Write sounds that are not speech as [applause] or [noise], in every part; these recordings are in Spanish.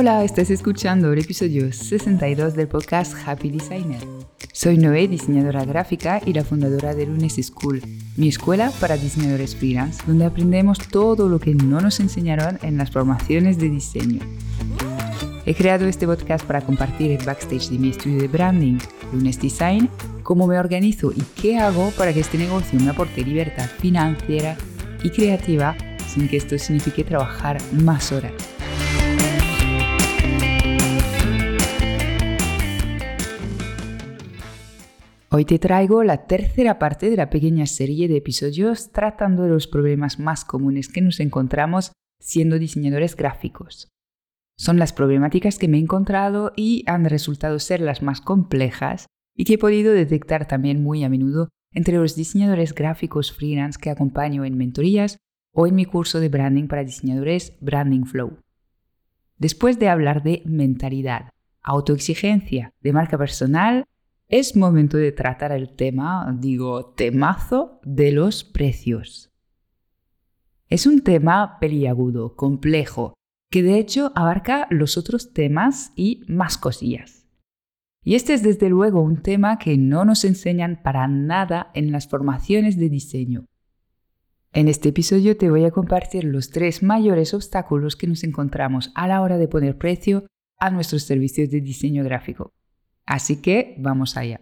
Hola, estás escuchando el episodio 62 del podcast Happy Designer. Soy Noé, diseñadora gráfica y la fundadora de Lunes School, mi escuela para diseñadores freelance, donde aprendemos todo lo que no nos enseñaron en las formaciones de diseño. He creado este podcast para compartir el backstage de mi estudio de branding, Lunes Design, cómo me organizo y qué hago para que este negocio me aporte libertad financiera y creativa sin que esto signifique trabajar más horas. Hoy te traigo la tercera parte de la pequeña serie de episodios tratando de los problemas más comunes que nos encontramos siendo diseñadores gráficos. Son las problemáticas que me he encontrado y han resultado ser las más complejas y que he podido detectar también muy a menudo entre los diseñadores gráficos freelance que acompaño en mentorías o en mi curso de branding para diseñadores Branding Flow. Después de hablar de mentalidad, autoexigencia, de marca personal es momento de tratar el tema, digo, temazo de los precios. Es un tema peliagudo, complejo, que de hecho abarca los otros temas y más cosillas. Y este es desde luego un tema que no nos enseñan para nada en las formaciones de diseño. En este episodio te voy a compartir los tres mayores obstáculos que nos encontramos a la hora de poner precio a nuestros servicios de diseño gráfico. Así que vamos allá.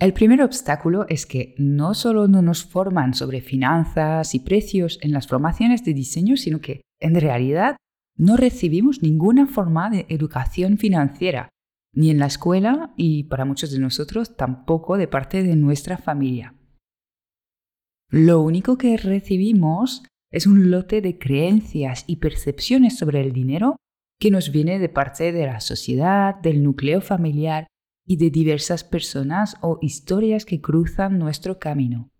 El primer obstáculo es que no solo no nos forman sobre finanzas y precios en las formaciones de diseño, sino que en realidad no recibimos ninguna forma de educación financiera, ni en la escuela y para muchos de nosotros tampoco de parte de nuestra familia. Lo único que recibimos es un lote de creencias y percepciones sobre el dinero que nos viene de parte de la sociedad, del núcleo familiar y de diversas personas o historias que cruzan nuestro camino.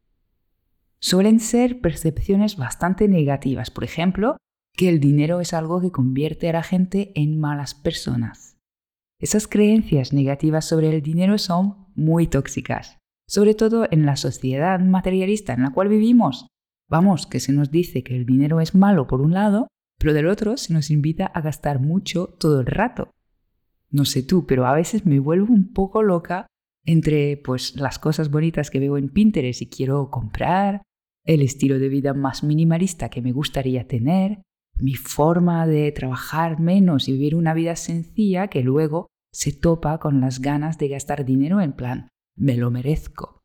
Suelen ser percepciones bastante negativas, por ejemplo, que el dinero es algo que convierte a la gente en malas personas. Esas creencias negativas sobre el dinero son muy tóxicas, sobre todo en la sociedad materialista en la cual vivimos. Vamos, que se nos dice que el dinero es malo por un lado pero del otro se nos invita a gastar mucho todo el rato. No sé tú, pero a veces me vuelvo un poco loca entre pues las cosas bonitas que veo en Pinterest y quiero comprar, el estilo de vida más minimalista que me gustaría tener, mi forma de trabajar menos y vivir una vida sencilla que luego se topa con las ganas de gastar dinero en plan, me lo merezco.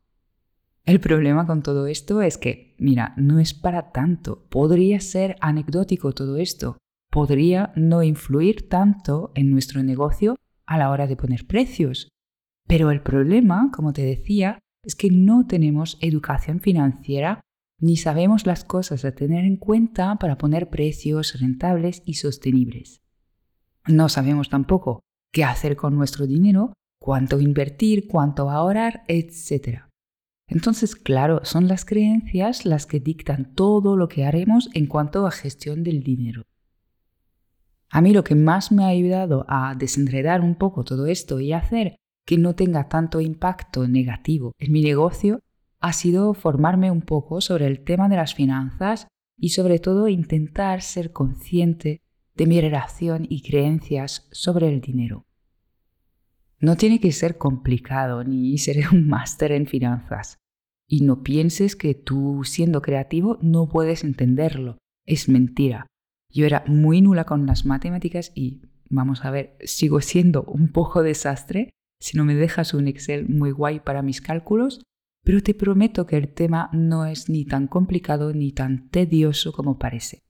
El problema con todo esto es que, mira, no es para tanto. Podría ser anecdótico todo esto. Podría no influir tanto en nuestro negocio a la hora de poner precios. Pero el problema, como te decía, es que no tenemos educación financiera ni sabemos las cosas a tener en cuenta para poner precios rentables y sostenibles. No sabemos tampoco qué hacer con nuestro dinero, cuánto invertir, cuánto ahorrar, etc. Entonces, claro, son las creencias las que dictan todo lo que haremos en cuanto a gestión del dinero. A mí lo que más me ha ayudado a desenredar un poco todo esto y hacer que no tenga tanto impacto negativo en mi negocio ha sido formarme un poco sobre el tema de las finanzas y sobre todo intentar ser consciente de mi relación y creencias sobre el dinero. No tiene que ser complicado ni ser un máster en finanzas. Y no pienses que tú siendo creativo no puedes entenderlo. Es mentira. Yo era muy nula con las matemáticas y, vamos a ver, sigo siendo un poco desastre si no me dejas un Excel muy guay para mis cálculos, pero te prometo que el tema no es ni tan complicado ni tan tedioso como parece.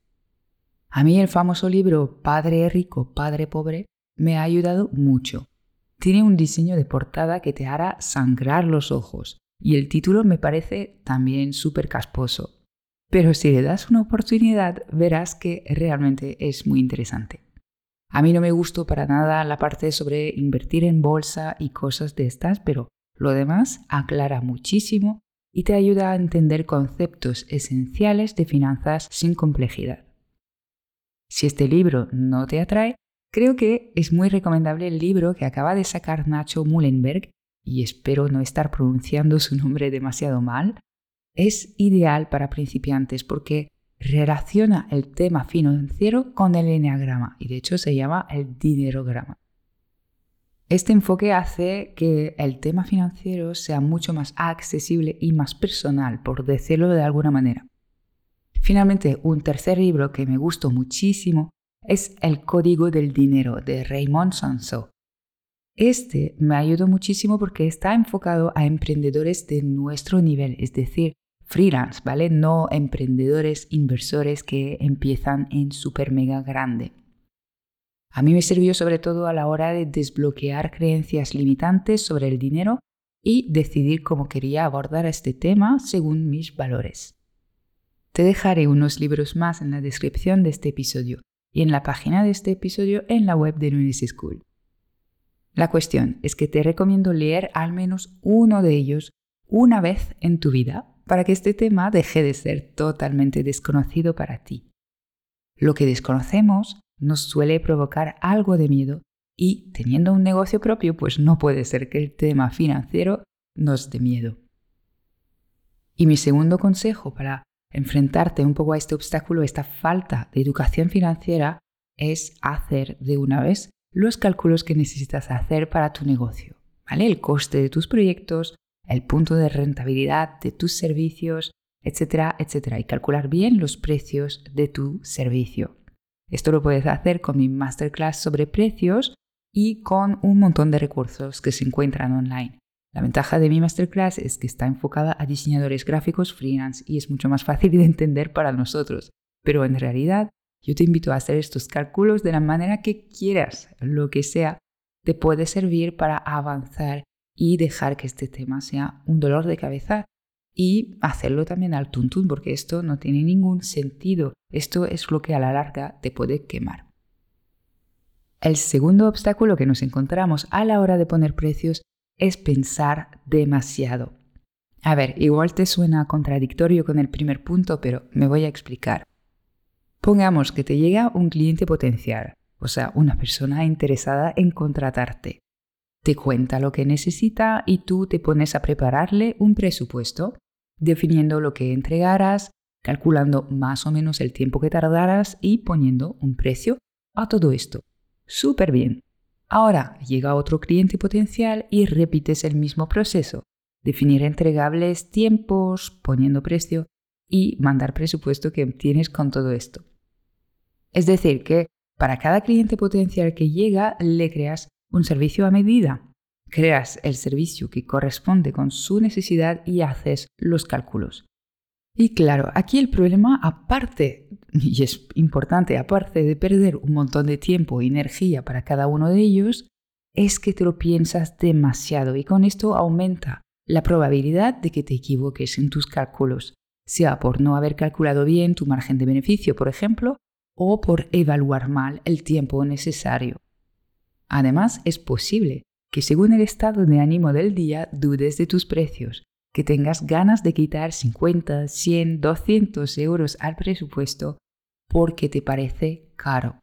A mí el famoso libro Padre rico, Padre pobre me ha ayudado mucho. Tiene un diseño de portada que te hará sangrar los ojos y el título me parece también súper casposo. Pero si le das una oportunidad verás que realmente es muy interesante. A mí no me gustó para nada la parte sobre invertir en bolsa y cosas de estas, pero lo demás aclara muchísimo y te ayuda a entender conceptos esenciales de finanzas sin complejidad. Si este libro no te atrae, Creo que es muy recomendable el libro que acaba de sacar Nacho Mullenberg, y espero no estar pronunciando su nombre demasiado mal, es ideal para principiantes porque relaciona el tema financiero con el enneagrama y de hecho se llama el dinerograma. Este enfoque hace que el tema financiero sea mucho más accesible y más personal, por decirlo de alguna manera. Finalmente, un tercer libro que me gustó muchísimo es El Código del Dinero de Raymond Sansot. Este me ayudó muchísimo porque está enfocado a emprendedores de nuestro nivel, es decir, freelance, ¿vale? No emprendedores, inversores que empiezan en super mega grande. A mí me sirvió sobre todo a la hora de desbloquear creencias limitantes sobre el dinero y decidir cómo quería abordar este tema según mis valores. Te dejaré unos libros más en la descripción de este episodio y en la página de este episodio en la web de Lunis School. La cuestión es que te recomiendo leer al menos uno de ellos una vez en tu vida para que este tema deje de ser totalmente desconocido para ti. Lo que desconocemos nos suele provocar algo de miedo y teniendo un negocio propio, pues no puede ser que el tema financiero nos dé miedo. Y mi segundo consejo para enfrentarte un poco a este obstáculo, esta falta de educación financiera, es hacer de una vez los cálculos que necesitas hacer para tu negocio. ¿vale? El coste de tus proyectos, el punto de rentabilidad de tus servicios, etcétera, etcétera, y calcular bien los precios de tu servicio. Esto lo puedes hacer con mi masterclass sobre precios y con un montón de recursos que se encuentran online. La ventaja de mi masterclass es que está enfocada a diseñadores gráficos freelance y es mucho más fácil de entender para nosotros. Pero en realidad, yo te invito a hacer estos cálculos de la manera que quieras, lo que sea, te puede servir para avanzar y dejar que este tema sea un dolor de cabeza y hacerlo también al tuntún, porque esto no tiene ningún sentido. Esto es lo que a la larga te puede quemar. El segundo obstáculo que nos encontramos a la hora de poner precios es pensar demasiado. A ver, igual te suena contradictorio con el primer punto, pero me voy a explicar. Pongamos que te llega un cliente potencial, o sea, una persona interesada en contratarte te cuenta lo que necesita y tú te pones a prepararle un presupuesto, definiendo lo que entregarás, calculando más o menos el tiempo que tardarás y poniendo un precio a todo esto. Súper bien. Ahora llega otro cliente potencial y repites el mismo proceso. Definir entregables, tiempos, poniendo precio y mandar presupuesto que tienes con todo esto. Es decir, que para cada cliente potencial que llega le creas un servicio a medida. Creas el servicio que corresponde con su necesidad y haces los cálculos. Y claro, aquí el problema, aparte, y es importante, aparte de perder un montón de tiempo y energía para cada uno de ellos, es que te lo piensas demasiado y con esto aumenta la probabilidad de que te equivoques en tus cálculos, sea por no haber calculado bien tu margen de beneficio, por ejemplo, o por evaluar mal el tiempo necesario. Además, es posible que según el estado de ánimo del día dudes de tus precios, que tengas ganas de quitar 50, 100, 200 euros al presupuesto porque te parece caro.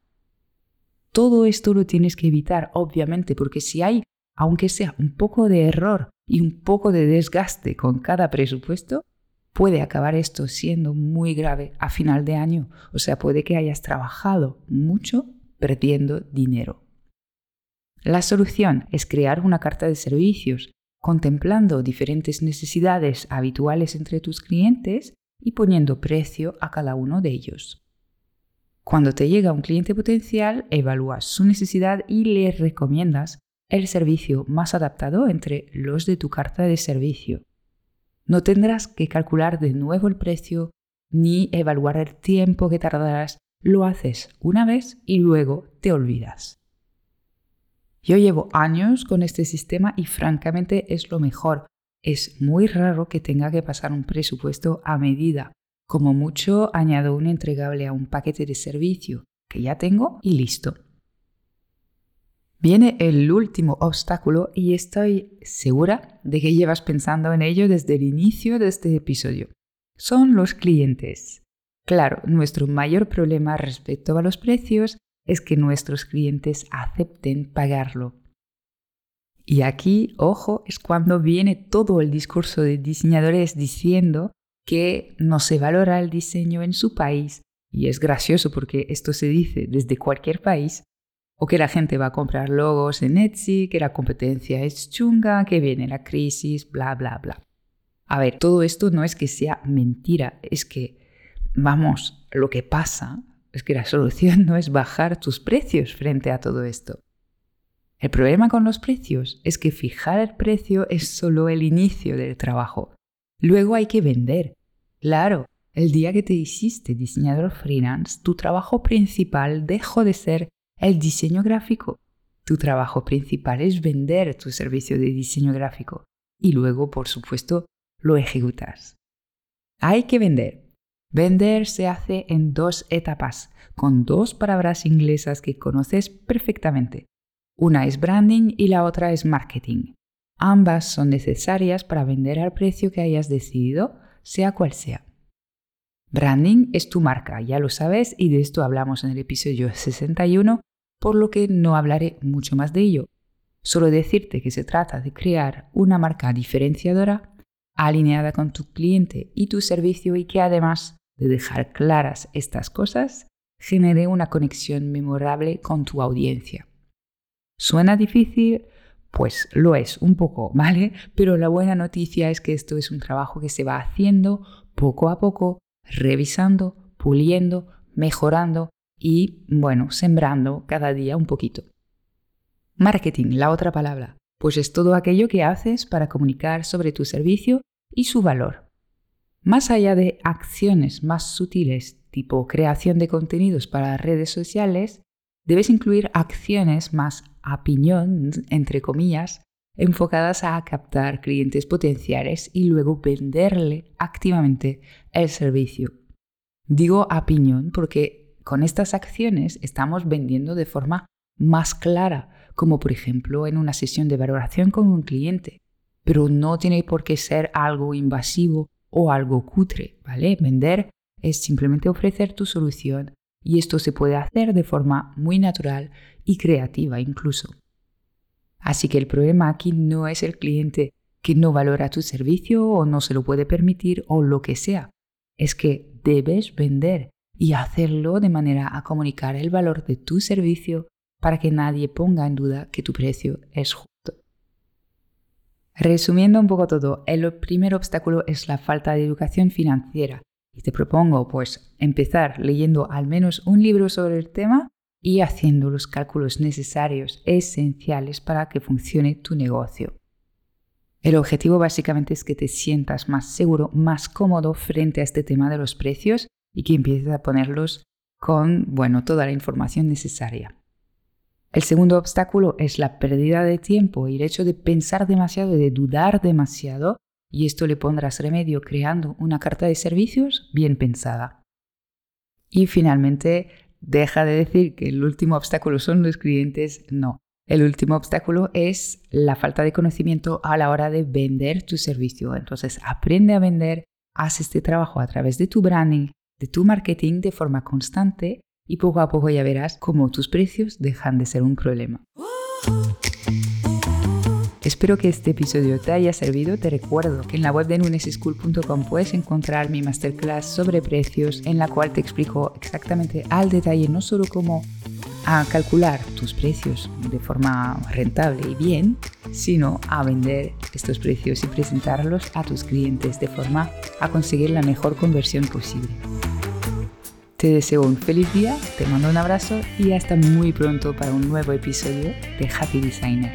Todo esto lo tienes que evitar, obviamente, porque si hay, aunque sea un poco de error y un poco de desgaste con cada presupuesto, puede acabar esto siendo muy grave a final de año. O sea, puede que hayas trabajado mucho perdiendo dinero. La solución es crear una carta de servicios, contemplando diferentes necesidades habituales entre tus clientes y poniendo precio a cada uno de ellos. Cuando te llega un cliente potencial, evalúas su necesidad y le recomiendas el servicio más adaptado entre los de tu carta de servicio. No tendrás que calcular de nuevo el precio ni evaluar el tiempo que tardarás, lo haces una vez y luego te olvidas. Yo llevo años con este sistema y francamente es lo mejor. Es muy raro que tenga que pasar un presupuesto a medida. Como mucho añado un entregable a un paquete de servicio que ya tengo y listo. Viene el último obstáculo y estoy segura de que llevas pensando en ello desde el inicio de este episodio. Son los clientes. Claro, nuestro mayor problema respecto a los precios es que nuestros clientes acepten pagarlo. Y aquí, ojo, es cuando viene todo el discurso de diseñadores diciendo que no se valora el diseño en su país, y es gracioso porque esto se dice desde cualquier país, o que la gente va a comprar logos en Etsy, que la competencia es chunga, que viene la crisis, bla, bla, bla. A ver, todo esto no es que sea mentira, es que, vamos, lo que pasa es que la solución no es bajar tus precios frente a todo esto. El problema con los precios es que fijar el precio es solo el inicio del trabajo. Luego hay que vender. Claro, el día que te hiciste diseñador freelance, tu trabajo principal dejó de ser el diseño gráfico. Tu trabajo principal es vender tu servicio de diseño gráfico y luego, por supuesto, lo ejecutas. Hay que vender. Vender se hace en dos etapas, con dos palabras inglesas que conoces perfectamente. Una es branding y la otra es marketing. Ambas son necesarias para vender al precio que hayas decidido, sea cual sea. Branding es tu marca, ya lo sabes, y de esto hablamos en el episodio [laughs] 61 por lo que no hablaré mucho más de ello. Solo decirte que se trata de crear una marca diferenciadora alineada con tu cliente y tu servicio y que además de dejar claras estas cosas, genere una conexión memorable con tu audiencia. ¿Suena difícil? Pues lo es un poco, [laughs] ¿vale? Pero la buena noticia es que esto es un trabajo que se va haciendo poco a poco, revisando, puliendo, mejorando y, bueno, sembrando cada día un poquito. Marketing, la otra palabra, pues es todo aquello que haces para comunicar sobre tu servicio y su valor. Más allá de acciones más sutiles tipo creación de contenidos para redes sociales, debes incluir acciones más a entre comillas, enfocadas a captar clientes potenciales y luego venderle activamente el servicio. Digo a porque con estas acciones estamos vendiendo de forma más clara, como por ejemplo en una sesión de valoración con un cliente. Pero no tiene por qué ser algo invasivo o algo cutre, ¿vale? Vender es simplemente ofrecer tu solución y esto se puede hacer de forma muy natural y creativa incluso. Así que el problema aquí no es el cliente que no valora tu servicio o no se lo puede permitir o lo que sea. Es que debes vender y hacerlo de manera a comunicar el valor de tu servicio para que nadie ponga en duda que tu precio es justo. Resumiendo un poco todo, el primer obstáculo es la falta de educación financiera y te propongo pues empezar leyendo al menos un libro sobre el tema y haciendo los cálculos necesarios, esenciales para que funcione tu negocio. El objetivo básicamente es que te sientas más seguro, más cómodo frente a este tema de los precios y que empieces a ponerlos con, bueno, toda la información necesaria. El segundo obstáculo es la pérdida de tiempo y el hecho de pensar demasiado, de dudar demasiado, y esto le pondrás remedio creando una carta de servicios bien pensada. Y finalmente, deja de decir que el último obstáculo son los clientes, no. El último obstáculo es la falta de conocimiento a la hora de vender tu servicio. Entonces, aprende a vender, haz este trabajo a través de tu branding, de tu marketing de forma constante y poco a poco ya verás cómo tus precios dejan de ser un problema. Espero que este episodio te haya servido. Te recuerdo que en la web de nuneseschool.com puedes encontrar mi masterclass sobre precios en la cual te explico exactamente al detalle no solo cómo a calcular tus precios de forma rentable y bien, sino a vender estos precios y presentarlos a tus clientes de forma a conseguir la mejor conversión posible. Te deseo un feliz día, te mando un abrazo y hasta muy pronto para un nuevo episodio de Happy Designer.